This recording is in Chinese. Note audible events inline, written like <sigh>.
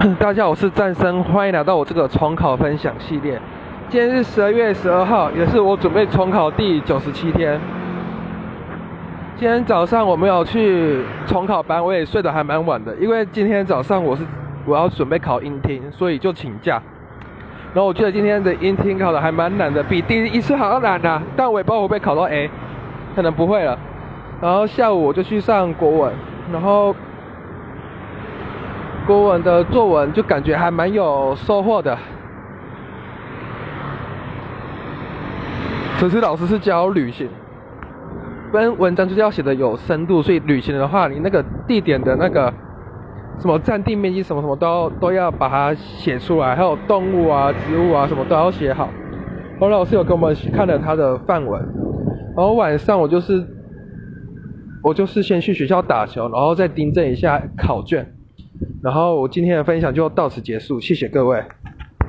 <clears throat> 大家好，我是战生，欢迎来到我这个重考分享系列。今天是十二月十二号，也是我准备重考第九十七天。今天早上我没有去重考班，我也睡得还蛮晚的，因为今天早上我是我要准备考音听，所以就请假。然后我觉得今天的音听考的还蛮难的，比第一次好像难啊，但我也不知道会不会考到 A，可能不会了。然后下午我就去上国文，然后。国文的作文就感觉还蛮有收获的。只是老师是教旅行，跟文章就是要写的有深度，所以旅行的话，你那个地点的那个什么占地面积什么什么都要都要把它写出来，还有动物啊、植物啊什么都要写好。后来老师有跟我们看了他的范文，然后晚上我就是我就是先去学校打球，然后再订正一下考卷。然后我今天的分享就到此结束，谢谢各位。